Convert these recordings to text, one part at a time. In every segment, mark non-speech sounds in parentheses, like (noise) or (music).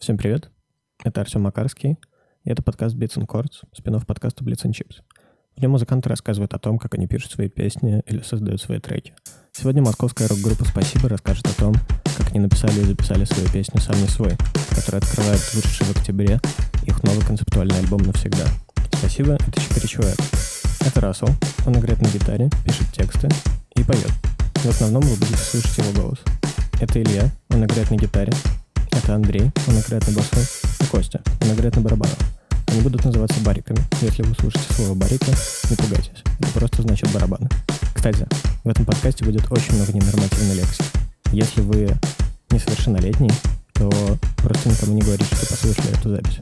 Всем привет, это Артем Макарский, и это подкаст Beats and Chords, спинов подкаста Blitz and Chips. В нем музыканты рассказывают о том, как они пишут свои песни или создают свои треки. Сегодня московская рок-группа «Спасибо» расскажет о том, как они написали и записали свою песню «Сам не свой», которая открывает вышедший в октябре их новый концептуальный альбом «Навсегда». «Спасибо» — это четыре человека. Это Рассел, он играет на гитаре, пишет тексты и поет. В основном вы будете слышать его голос. Это Илья, он играет на гитаре. Это Андрей, он играет на басу. И Костя, он играет на барабанах. Они будут называться бариками. Если вы слышите слово барика, не пугайтесь. Это просто значит барабаны. Кстати, в этом подкасте будет очень много ненормативной лекции. Если вы несовершеннолетний, то просто никому не говорите, что послушали эту запись.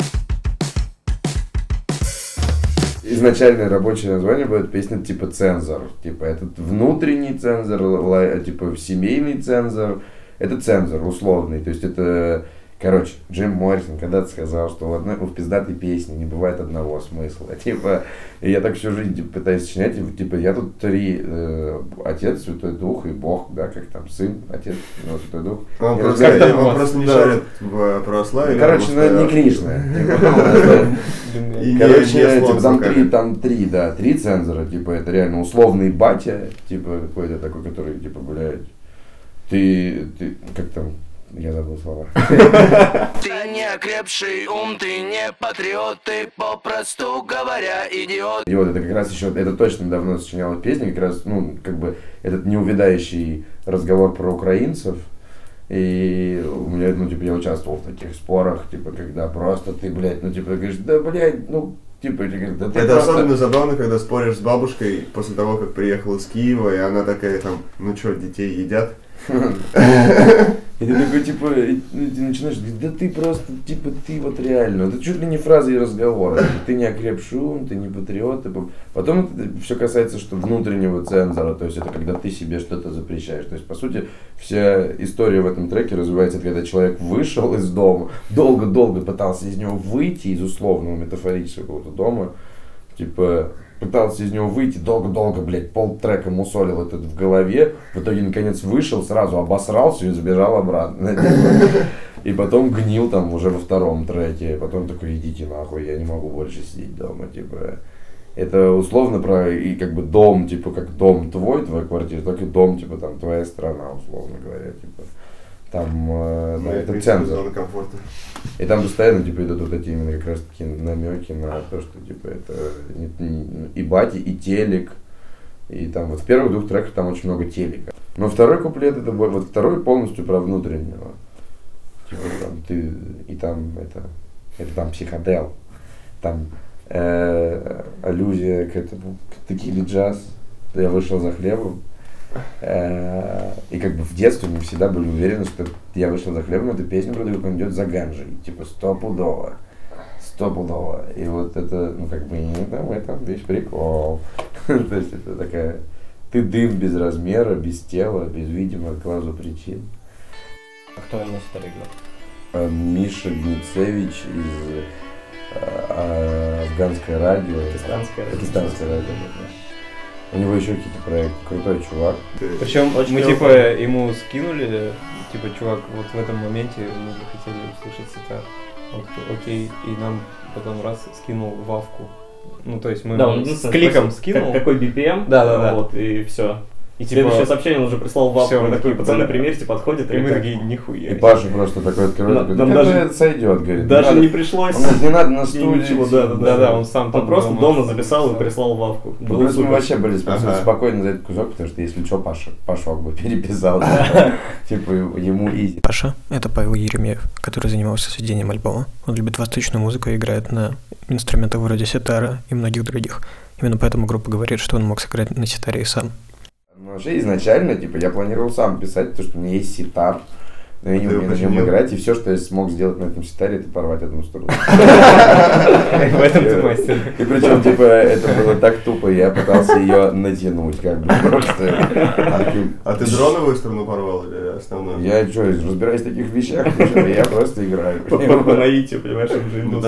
изначальное рабочее название будет песня типа цензор. Типа этот внутренний цензор, типа семейный цензор. Это цензор условный. То есть это, короче, Джим Моррисон когда-то сказал, что в, одной, в пиздатой песне не бывает одного смысла. (laughs) Типа, и я так всю жизнь типа, пытаюсь сочинять, типа, я тут три, э, Отец, Святой Дух и Бог, да, как там, Сын, Отец, ну, Святой Дух. Он просто, он просто не Да. шарит в православии. Ну, короче, ну, не Кришна. (laughs) Типа, не- Короче, типа, там три, там три, да, три цензора, типа, это реально условный батя, типа, какой-то такой, который, типа, блядь, ты, ты, как там, я забыл слова. (laughs) Ты не окрепший ум, ты не патриот, ты попросту говоря идиот. И вот это как раз еще, это точно давно сочиняла песня, как раз, ну, как бы, этот неувядающий разговор про украинцев, и у меня, ну, типа, я участвовал в таких спорах, типа, когда просто ты, блядь, ну, типа, говоришь, да, блядь, ну, типа, да ты Это просто- особенно забавно, когда споришь с бабушкой после того, как приехал из Киева, и она такая там, ну что, детей едят? И ты такой, типа, ну, ты начинаешь говорить, да ты просто, типа, ты вот реально, это чуть ли не фраза и разговора, типа, ты не окрепший ум, ты не патриот, ты по- потом это все касается, что внутреннего цензора, то есть это когда ты себе что-то запрещаешь, то есть, по сути, вся история в этом треке развивается, когда человек вышел из дома, долго-долго пытался из него выйти, из условного метафорического дома, типа, пытался из него выйти, долго-долго, блядь, пол трека мусолил этот в голове, в итоге, наконец, вышел, сразу обосрался и забежал обратно. И потом гнил там уже во втором треке, потом такой, идите нахуй, я не могу больше сидеть дома, типа. Это условно про, и как бы дом, типа, как дом твой, твоя квартира, так и дом, типа, там, твоя страна, условно говоря, типа. Там, э, Ну, это и цензор. И там постоянно типа идут вот эти именно как раз таки намеки на то, что типа это и бати, и телек. И там вот в первых двух треках там очень много телека. Но второй куплет это вот второй полностью про внутреннего. Типа там ты и там это это там психодел. Там э, аллюзия к этому к текиле джаз. Я вышел за хлебом. Э, И как бы в детстве мы всегда были уверены, что я вышел за хлебом, эта песня продают, он идет за ганжей. Типа стопудово. Стопудово. И вот это, ну как бы, и там в этом весь прикол. (laughs) То есть это такая... Ты дым без размера, без тела, без видимых глазу причин. А кто второй играл? А Миша Гницевич из э, Афганское радио. Пакистанское радио. Пакистанское радио. У него еще какие-то проекты. Крутой чувак. Причем Очень мы типа ему скинули, типа, чувак, вот в этом моменте мы бы хотели услышать. Он такой, окей, и нам потом раз скинул вавку. Ну, то есть мы Да, он с кликом спросил, скинул. как- какой BPM, Да, да, да. вот, и все. И Следующее типа, сообщение он уже прислал в Всё, мы такие, пацаны, да. примерьте, подходит. и мы так. такие, нихуя. И Паша просто такой открывает, говорит, нам «Ну, даже- сойдет, говорит. Даже надо». не пришлось. Не надо на ничего, да, да, Да, да, он сам Он там просто дома записал. и прислал вавку. Ну, Было плюс мы вообще были спокойно за этот кусок, потому что если что, Паша, Пашок бы (laughs) переписал. (laughs) Типа ему изи. Паша — это Павел Еремеев, который занимался сведением альбома. Он любит восточную музыку и играет на инструментах вроде ситара и многих других. Именно поэтому группа говорит, что он мог сыграть на ситаре и сам. Ну, вообще изначально, типа, я планировал сам писать, потому что у меня есть ситар, но я не умею на нем играть, и все, что я смог сделать на этом ситаре, это порвать одну струну. В этом ты мастер. И причем, типа, это было так тупо, я пытался ее натянуть, как бы, просто. таким, А ты дроновую сторону порвал или основную? Я что, разбираюсь в таких вещах, я просто играю. По, наитию, понимаешь, он же Ну,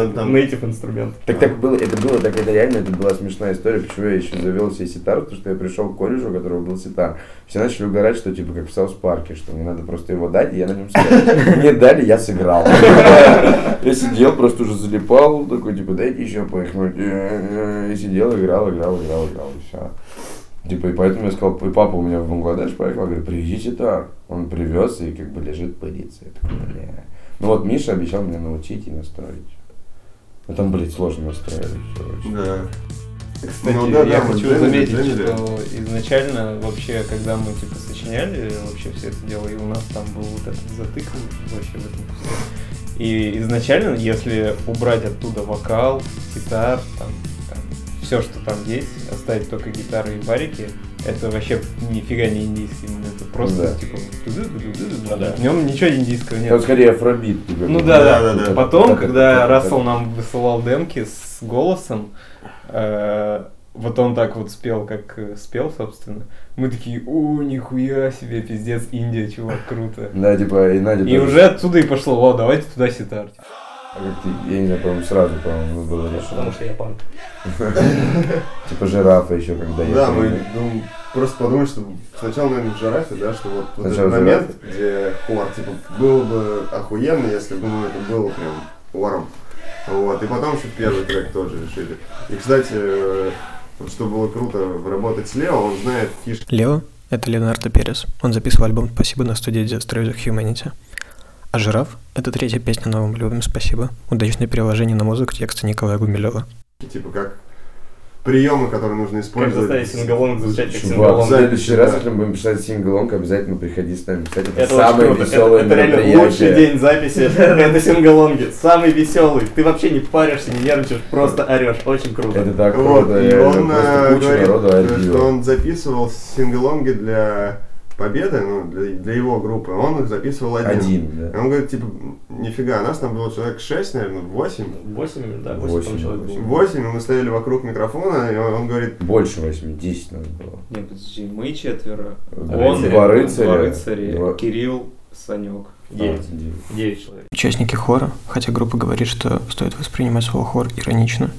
инструмент. Так так было, это было, так это реально, это была смешная история, почему я еще завел себе ситар, потому что я пришел к колледжу, у которого был ситар. Все начали угорать, что типа как в South Park е, что мне надо просто его дать, и я на нем сыграю. Мне дали, я сыграл. Я сидел, просто уже залипал, такой, типа, дайте еще поехать. И сидел, играл, играл, играл, играл, и все. Типа, и поэтому я сказал, и папа у меня в Бангладеш поехал, говорит, привезите так. Он привез и как бы лежит, пылится. Я такой, бля. Ну вот Миша обещал меня научить и настроить. Ну там, блядь, сложно настраивать очень. Да. Кстати, Ну да, я да, хочу заметить, джемили. что изначально вообще, когда мы типа сочиняли вообще все это дело, и у нас там был вот этот затык вообще в этом всем. И изначально, если убрать оттуда вокал, гитар, там, все, что там есть, оставить только гитары и барики, это вообще нифига не индийский, ну, это просто Да. типа Ну да. в нем ничего индийского нет. Там скорее афробит. типа, Ну да, бы. да, да, да. Потом, Так, когда так, так, Рассел так. нам высылал демки с голосом, э, вот он так вот спел, как спел, собственно, мы такие, о, нихуя себе, пиздец, Индия, чувак, круто. Да, типа, и Надя И уже оттуда и пошло, о, давайте туда ситар. А как ты, я не знаю, по-моему, сразу, по-моему, было Потому решено. что я панк. (laughs) Типа жирафа еще, когда я... Да, мы ну, просто подумали, что сначала, наверное, в жирафе, да, что вот, вот этот момент, где хор, типа, было бы охуенно, если бы, ну, это было прям хором. Вот, и потом еще первый трек тоже решили. И, кстати, вот что было круто работать с Лео, он знает фишки Лео — это Леонардо Перес. Он записывал альбом «Спасибо» на студии Destroy the Humanity. А «Жираф» — это третья песня на новом любим «Спасибо». Удачное переложение на музыку текста Николая Гумилева. типа, как приемы, которые нужно Как использовать. заставить singalong звучать как Чувак, в singalong. следующий раз, да. если мы будем писать singalong, обязательно приходи с нами писать. Это, Это самое веселое это, это реально лучший день записи. Это singalong и. Самый веселый. Ты вообще не паришься, не нервничаешь, просто орешь. Очень круто. Это так Вот, круто, и реально, он э, говорит, что он записывал singalong и для Победы, ну, для, для его группы, он их записывал один. Один, И да. он говорит, типа, нифига, нас там было человек 6, наверное, 8. 8, да, 8, Восемь, человек восемь. было. 8, и мы стояли вокруг микрофона, и он, он говорит, Больше восьми, 10 надо было. Нет, подожди, мы четверо. Он, два рыцаря. Два рыцаря, два- Кирилл, Санек. А, Девять. девять. 9 человек. Участники хора, хотя группа говорит, что стоит воспринимать слово хор иронично,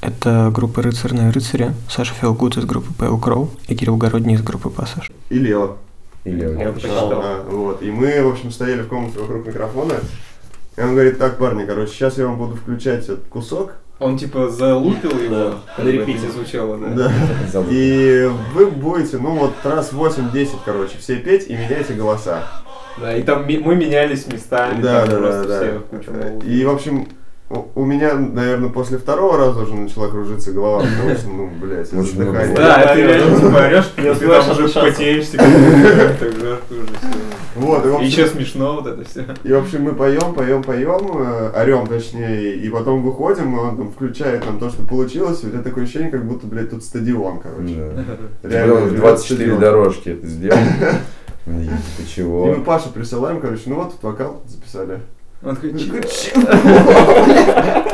это группа «Рыцарные рыцари», Саша Фелгут из группы Pale Crow и Кирилл Городний из группы «Пассаж». и Лео. Или Я почитал. А, вот. И мы, в общем, стояли в комнате вокруг микрофона, и он говорит, так, парни, короче, сейчас я вам буду включать этот кусок, Он типа залупил его, на репите. звучало, да? да, и вы будете, ну вот, раз 8-10, короче, все петь и меняйте голоса. Да, и там ми- мы менялись местами, Да, там да, просто да, все да. И, в общем, у- меня, наверное, после второго раза уже начала кружиться голова, (laughs) потому что, ну, блядь, задыхание. было. Да, ты реально типа орешь, и ты там уже отдышаться. потеешь, так жарко уже всё. Вот, и, И еще смешно вот это все. и, в общем, мы поем, поем, поем, э, орем, точнее, и потом выходим, и он там включает там то, что получилось, и у тебя такое ощущение, как будто, блядь, тут стадион, короче. Реально, Реально, живет 24 стадион. дорожки это сделал. (laughs) Ты И чего? мы Паше присылаем, короче, ну вот тут вокал записали. Он такой, нихуя.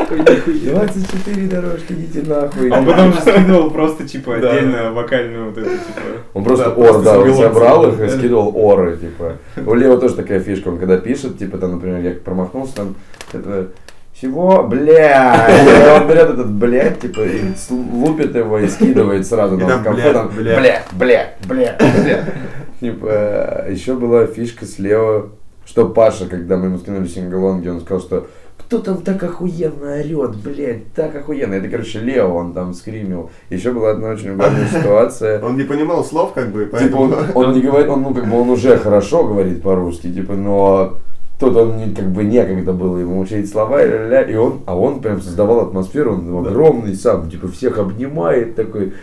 24 дорожки, идите нахуй. Он потом же скидывал просто типа отдельно вокальную вот эту типа. Он просто ор, да, он собрал их и скидывал оры, типа. У Лео тоже такая фишка, он когда пишет, типа, там, например, я промахнулся, там, это, чего, бля, и он берет этот блядь, типа, и лупит его и скидывает сразу на там, блядь. бля, бля, бля, бля. Типа, еще была фишка с Лео, что Паша, когда мы ему скинули сингалонги, он сказал, что кто там так охуенно орет, блядь, так охуенно. Это, короче, Лео, он там скримил. Еще была одна очень угарная (laughs) ситуация. Он не понимал слов, как бы, и Типа поэтому... он, он не говорит, он, ну, как бы он уже хорошо говорит по-русски, типа, но тут он как бы некогда было ему учить слова, и, ля-ля-ля, и он, а он прям создавал атмосферу, он огромный сам, типа, всех обнимает такой,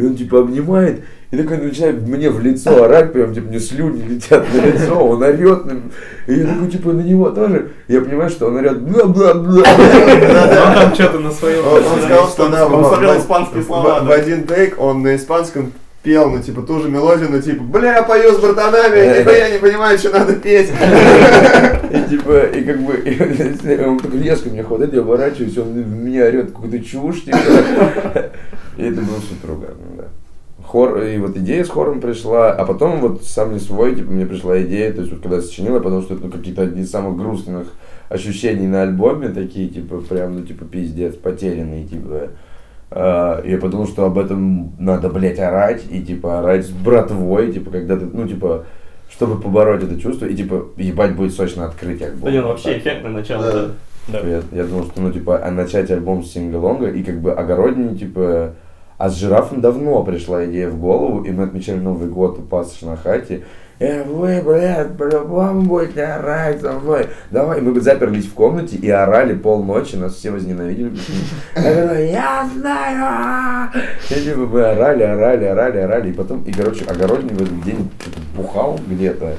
и он, типа, обнимает, и такой начинает мне в лицо орать, прям, типа, мне слюни летят на лицо, он орет, на- и я такой, типа, на него тоже, я понимаю, что он орет, бла-бла-бла, Он там что-то на своем. Он, сказал, что да, Он в- смотрел в- испанские в- слова, В, да. один тейк он на испанском пел, ну, типа, ту же мелодию, но, типа, бля, я пою с братанами, я типа, я не понимаю, что надо петь. И типа, и как бы, и он такой резко меня хватает, я оборачиваюсь, он меня орет какую-то чушь, типа. И это было супер угарно, да. Хор, и вот идея с хором пришла, а потом вот сам не свой, типа, мне пришла идея, то есть вот когда я сочинил, я подумал, что это ну, какие-то одни из самых грустных ощущений на альбоме, такие, типа, прям, ну, типа, пиздец, потерянные, типа. И я подумал, что об этом надо, блядь, орать, и, типа, орать с братвой, типа, когда ты, ну, типа, чтобы побороть это чувство, и, типа, ебать будет сочно открыть альбом. Да не, ну вообще эффектное начало, Да. да. Да. Я, я думал, что, ну, типа, а начать альбом с сингалонга, и как бы огороднее, типа, а с жирафом давно пришла идея в голову, и мы отмечали Новый год у Пасыш на хате. Э, вы, блядь, по-любому будете орать со мной. Давай, мы бы заперлись в комнате и орали полночи, нас все возненавидели. Я говорю, я знаю! И типа мы орали, орали, орали, орали. И потом, и, короче, огородный в этот день бухал где-то.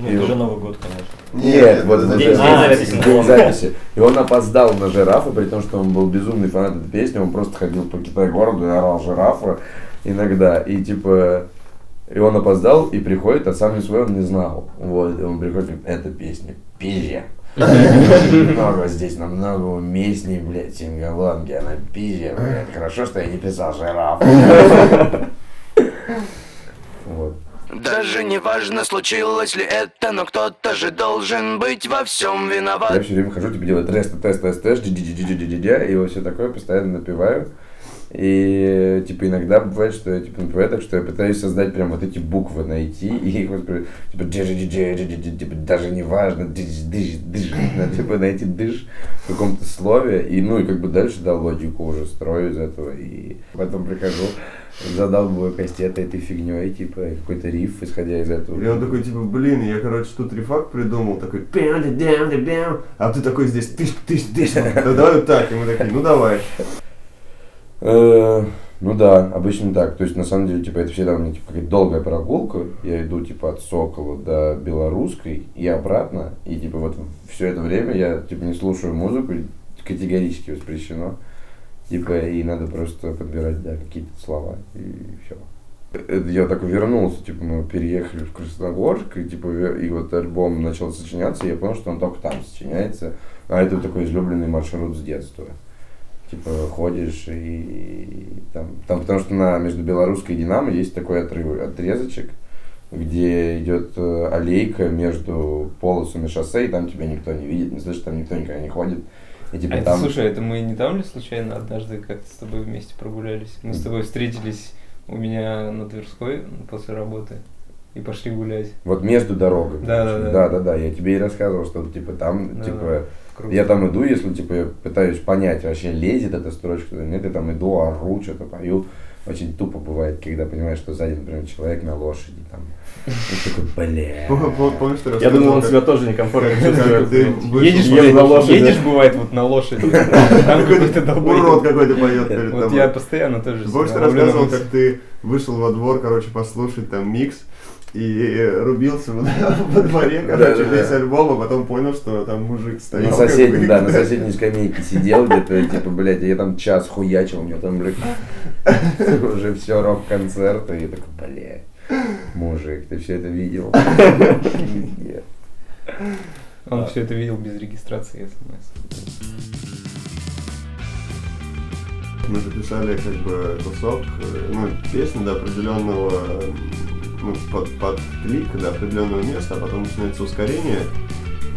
Ну, И это же Новый год, конечно. Нет, вот это день записи. день записи. И он опоздал на жирафа, при том, что он был безумный фанат этой песни, он просто ходил по Китай-городу и орал жирафа иногда. И типа, и он опоздал и приходит, а сам не свой он не знал. Вот, и он приходит, говорит, эта песня пизже. Намного здесь, намного уместней, блядь, сингалонги, она пизже, блядь. Хорошо, что я не писал жираф. Даже не важно, случилось ли это, но кто-то же должен быть во всем Я виноват. все время хожу, типа делаю тест, тест, тест, тест, и все такое, постоянно напиваю. И типа иногда бывает, что я типа напиваю так, что я пытаюсь создать прям вот эти буквы найти, и их вот типа типа даже не важно, дыш, дыш, дыш, типа найти дыш в каком-то слове, и ну и как бы дальше, да, логику уже строю из этого, и потом прихожу, задалбываю кастеты этой фигней, типа какой-то риф, исходя из этого. И он такой, типа, блин, я, короче, тут рефакт придумал, такой, а ты такой здесь, тыш, тыш, тыш, да давай вот так, и мы такие, ну давай. Э, Ну да, обычно так. То есть, на самом деле, типа, это всегда у меня типа, какая-то долгая прогулка. Я иду, типа, от Сокола до Белорусской и обратно. И, типа, вот все это время я, типа, не слушаю музыку, категорически воспрещено. Типа, и надо просто подбирать, да, какие-то слова, и все. Я так вернулся, типа, мы переехали в Красногорск, и, типа, и вот альбом начал сочиняться, и я понял, что он только там сочиняется. А это такой излюбленный маршрут с детства типа ходишь и там, там потому что на между белорусской и Динамо есть такой отрыв, отрезочек, где идет э, аллейка между полосами шоссе, и там тебя никто не видит, не слышит, там никто никогда не ходит. И типа А это, там... слушай, это мы не там ли случайно однажды как-то с тобой вместе прогулялись? Мы с тобой встретились у меня на Тверской после работы и пошли гулять. Вот между дорогами. Да, да, да. Да, да, да. Я тебе и рассказывал, что типа там, Да, типа, Круто. я там иду, если типа я пытаюсь понять, вообще лезет эта строчка или нет, я там иду, ору, что-то пою. Очень тупо бывает, когда понимаешь, что сзади, например, человек на лошади там. И такой, бля. Помнишь, Я думал, он себя тоже некомфортно чувствует. Едешь, на лошади. бывает, вот на лошади. Там какой-то Урод долбоеб. какой-то поет перед Вот я постоянно тоже Помнишь, ты рассказывал, как ты вышел во двор, короче, послушать там микс, и рубился (laughs) во дворе, короче, весь альбом, а потом понял, что там мужик стоял. На соседней, да, на соседней скамейке сидел где-то, типа, блядь, я там час хуячил, у меня там, блядь, (laughs) уже все рок-концерт, и я такой, блядь, мужик, ты все это видел? Он все это видел без регистрации смс. Мы записали как бы кусок, э, ну, песни до определенного, ну, под, под клик, до определенного места, а потом начинается ускорение,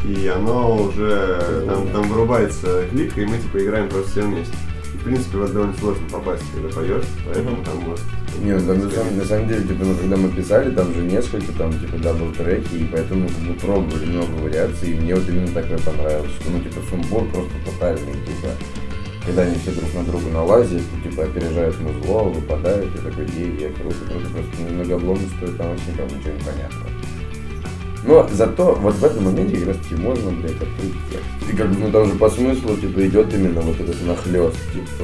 и оно уже, там, там вырубается клик, и мы типа играем просто все вместе. И, в принципе, в это довольно сложно попасть, когда поешь, поэтому там может... Не, ну, там, на, самом, на самом деле, типа, ну, когда мы писали, там же несколько, там, типа, double треки, и поэтому бы, пробовали много вариаций, и мне вот именно такое понравилось, что, ну, типа, сумбур просто тотальный, типа, когда они все друг на друга налазят, типа, опережают музло, выпадают, и такой, ей, я круто, круто, просто многобломно стоит, там вообще никому ничего не понятно. Но зато вот в этом моменте как раз таки можно, блядь, открыть текст. И как бы, ну, там же по смыслу, типа, идет именно вот этот нахлест, типа,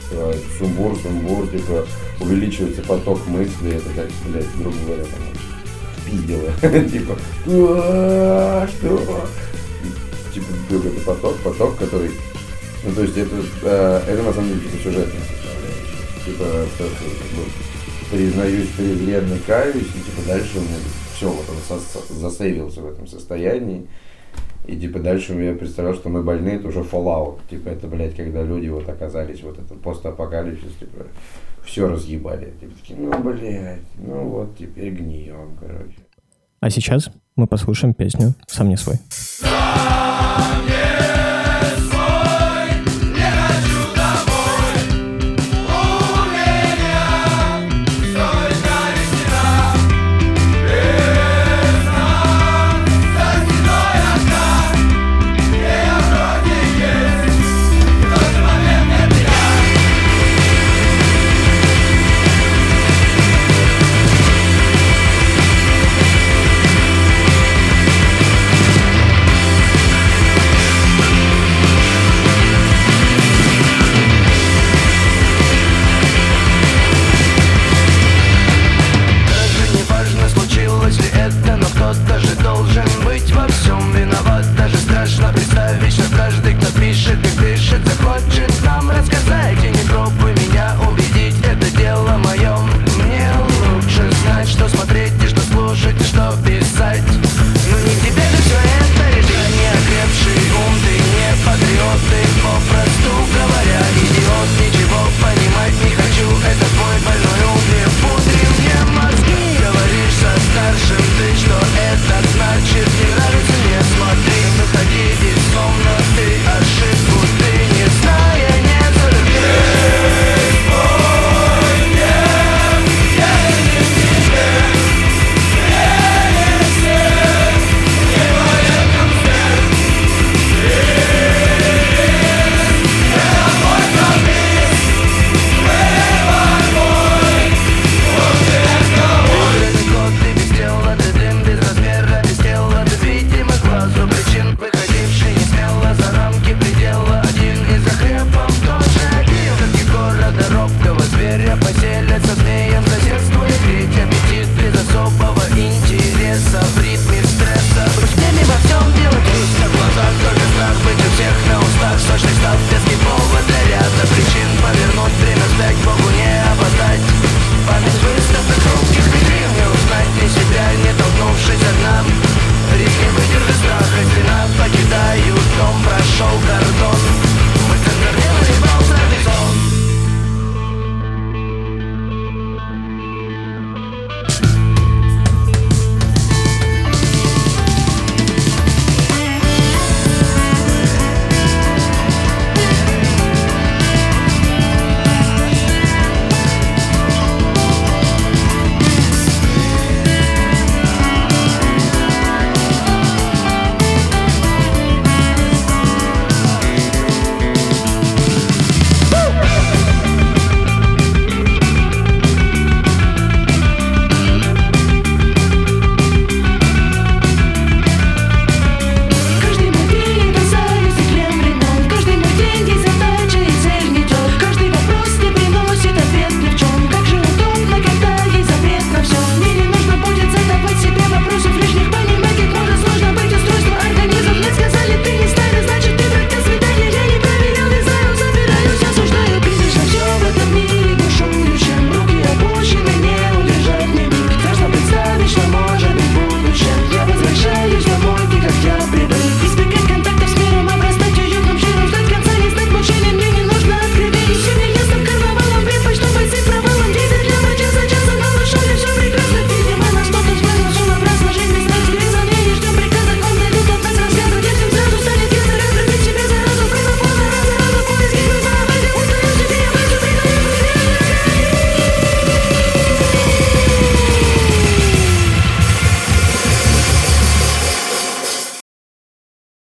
что сумбур, сумбур, типа, увеличивается поток мыслей, это как, блядь, грубо говоря, там, пиздило, (laughs) типа, «А, что? Типа, какой-то поток, поток, который, ну, то есть это, э, это на самом деле, типа, сюжетная составляющая. Типа, то, как бы, признаюсь презренно, каюсь, и типа дальше у меня все, вот он сос- засейвился в этом состоянии. И типа дальше я представлял, что мы больны, это уже Fallout. Типа это, блядь, когда люди вот оказались вот это постапокалипсис, типа все разъебали. Типа такие, ну, блядь, ну вот теперь гнием, короче. А сейчас мы послушаем песню «Сам не свой». Yeah.